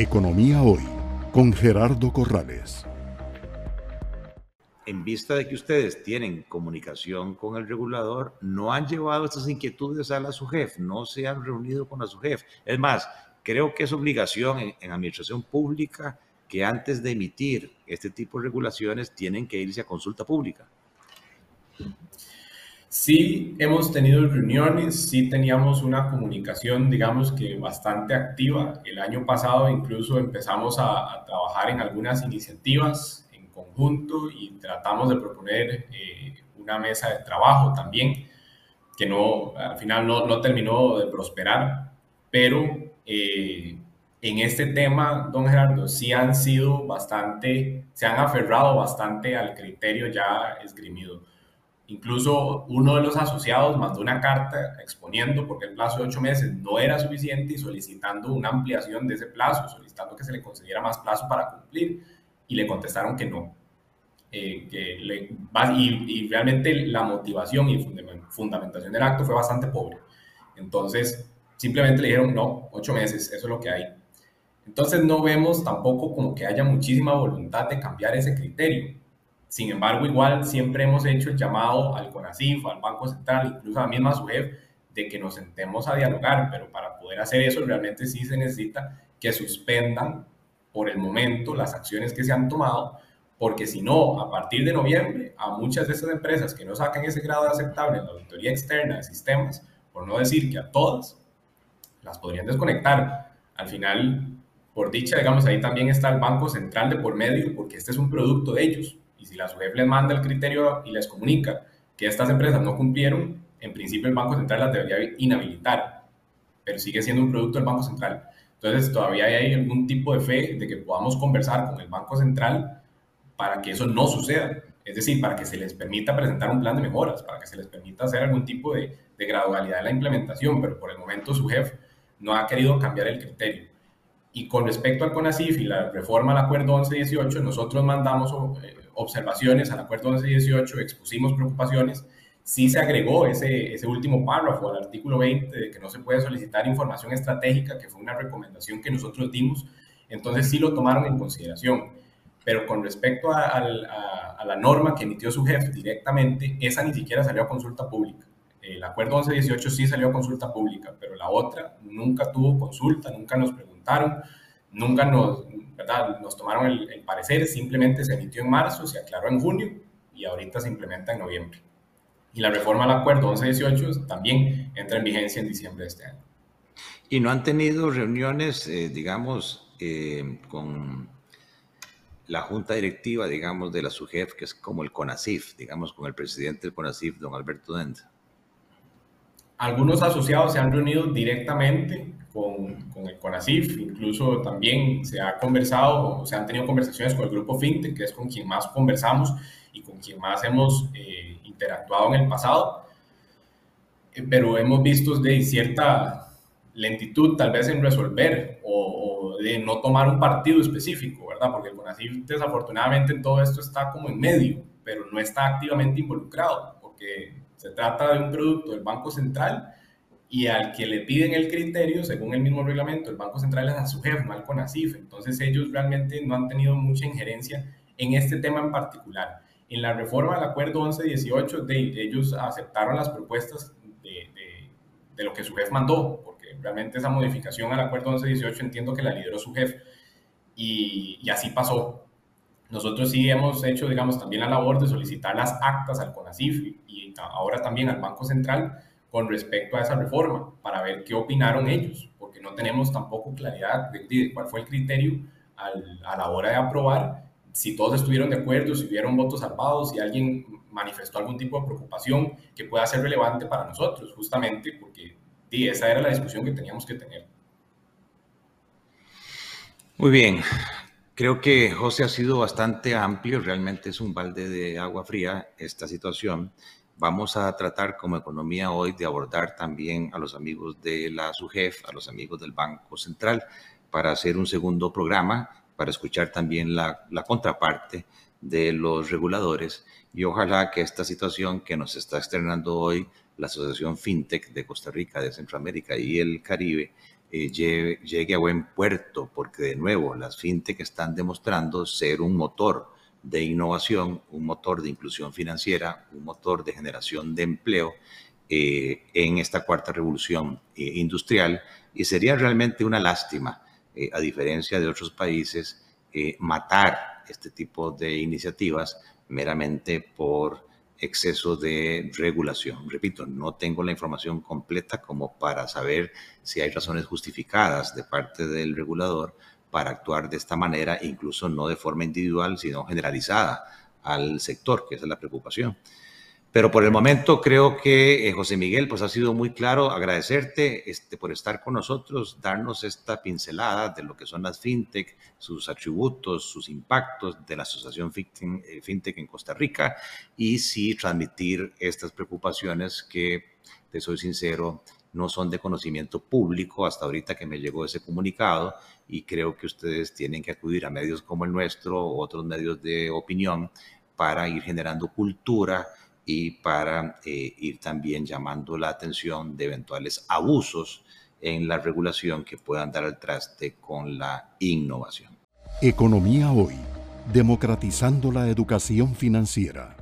Economía Hoy con Gerardo Corrales. En vista de que ustedes tienen comunicación con el regulador, no han llevado estas inquietudes a la SUGEF, no se han reunido con la SUGEF. Es más, creo que es obligación en, en administración pública que antes de emitir este tipo de regulaciones tienen que irse a consulta pública. Sí, hemos tenido reuniones, sí teníamos una comunicación, digamos que bastante activa. El año pasado incluso empezamos a, trabajar en algunas iniciativas en conjunto y tratamos de proponer eh, una mesa de trabajo también, que no, al final no, no terminó de prosperar, pero eh, en este tema, don Gerardo, sí han sido bastante, se han aferrado bastante al criterio ya esgrimido. Incluso uno de los asociados mandó una carta exponiendo porque el plazo de ocho meses no era suficiente y solicitando una ampliación de ese plazo, solicitando que se le concediera más plazo para cumplir y le contestaron que no. Eh, que le, y, y, realmente la motivación y fundamentación del acto fue bastante pobre. Entonces, simplemente le dijeron no, ocho meses, eso es lo que hay. Entonces, no vemos tampoco como que haya muchísima voluntad de cambiar ese criterio sin embargo, igual siempre hemos hecho el llamado al CONACIF, al Banco Central, incluso a la misma SUEF, de que nos sentemos a dialogar, pero para poder hacer eso realmente sí se necesita que suspendan por el momento las acciones que se han tomado, porque si no, a partir de noviembre, a muchas de esas empresas que no sacan ese grado de aceptable en la auditoría externa de sistemas, por no decir que a todas, las podrían desconectar. Al final, por dicha, digamos, ahí también está el Banco Central de por medio, porque este es un producto de ellos. Y si la SUGEF les manda el criterio y les comunica que estas empresas no cumplieron, en principio el Banco Central las debería inhabilitar, pero sigue siendo un producto del Banco Central. Entonces todavía hay algún tipo de fe de que podamos conversar con el Banco Central para que eso no suceda. Es decir, para que se les permita presentar un plan de mejoras, para que se les permita hacer algún tipo de, de gradualidad en la implementación, pero por el momento su jefe no ha querido cambiar el criterio. Y con respecto al CONACIF y la reforma al Acuerdo 1118, nosotros mandamos eh, observaciones al Acuerdo 1118, expusimos preocupaciones, sí se agregó ese, ese último párrafo al artículo 20 de que no se puede solicitar información estratégica, que fue una recomendación que nosotros dimos, entonces sí lo tomaron en consideración. Pero con respecto a, a la norma que emitió su jefe directamente, esa ni siquiera salió a consulta pública. El acuerdo 1118 sí salió a consulta pública, pero la otra nunca tuvo consulta, nunca nos nunca nos, ¿verdad? nos tomaron el, parecer, simplemente se emitió en marzo, se aclaró en junio y ahorita se implementa en noviembre. Y la reforma al acuerdo 1118 también entra en vigencia en diciembre de este año. ¿Y no han tenido reuniones, eh, digamos, eh, con la junta directiva, digamos, de la SUGEF, que es como el CONACIF, digamos, con el presidente del CONACIF, don Alberto Dent? Algunos asociados se han reunido directamente con, con, el CONACIF, incluso también se ha conversado, o se han tenido conversaciones con el grupo FinTech, que es con quien más conversamos y con quien más hemos eh, interactuado en el pasado, eh, pero hemos visto de cierta lentitud tal vez en resolver o, o, de no tomar un partido específico, ¿verdad? Porque el CONACIF desafortunadamente en todo esto está como en medio, pero no está activamente involucrado, porque se trata de un producto del Banco Central y al que le piden el criterio, según el mismo reglamento, el Banco Central es a su jefe, no al CONACIF. Entonces ellos realmente no han tenido mucha injerencia en este tema en particular. En la reforma del acuerdo 1118, de, ellos aceptaron las propuestas de, de, lo que su jefe mandó, porque realmente esa modificación al acuerdo 1118 entiendo que la lideró su jefe. Y, y así pasó. Nosotros sí hemos hecho, digamos, también la labor de solicitar las actas al CONACIF y ahora también al Banco Central con respecto a esa reforma para ver qué opinaron ellos, porque no tenemos tampoco claridad de, cuál fue el criterio a la hora de aprobar, si todos estuvieron de acuerdo, si hubieron votos salvados, si alguien manifestó algún tipo de preocupación que pueda ser relevante para nosotros, justamente porque esa era la discusión que teníamos que tener. Muy bien, Creo que José ha sido bastante amplio, realmente es un balde de agua fría esta situación. Vamos a tratar como economía hoy de abordar también a los amigos de la SUGEF, a los amigos del Banco Central, para hacer un segundo programa, para escuchar también la, contraparte de los reguladores. Y ojalá que esta situación que nos está externando hoy la Asociación FinTech de Costa Rica, de Centroamérica y el Caribe eh, llegue, a buen puerto, porque de nuevo las fintech están demostrando ser un motor de innovación, un motor de inclusión financiera, un motor de generación de empleo eh, en esta cuarta revolución eh, industrial y sería realmente una lástima, a diferencia de otros países, matar este tipo de iniciativas meramente por exceso de regulación. Repito, no tengo la información completa como para saber si hay razones justificadas de parte del regulador para actuar de esta manera, incluso no de forma individual, sino generalizada al sector, que es la preocupación. Pero por el momento creo que eh, José Miguel pues ha sido muy claro agradecerte este, por estar con nosotros, darnos esta pincelada de lo que son las fintech, sus atributos, sus impactos de la Asociación eh, Fintech en Costa Rica y sí transmitir estas preocupaciones que, te soy sincero, no son de conocimiento público hasta ahorita que me llegó ese comunicado y creo que ustedes tienen que acudir a medios como el nuestro o otros medios de opinión para ir generando cultura y para eh, ir también llamando la atención de eventuales abusos en la regulación que puedan dar al traste con la innovación. Economía hoy, democratizando la educación financiera.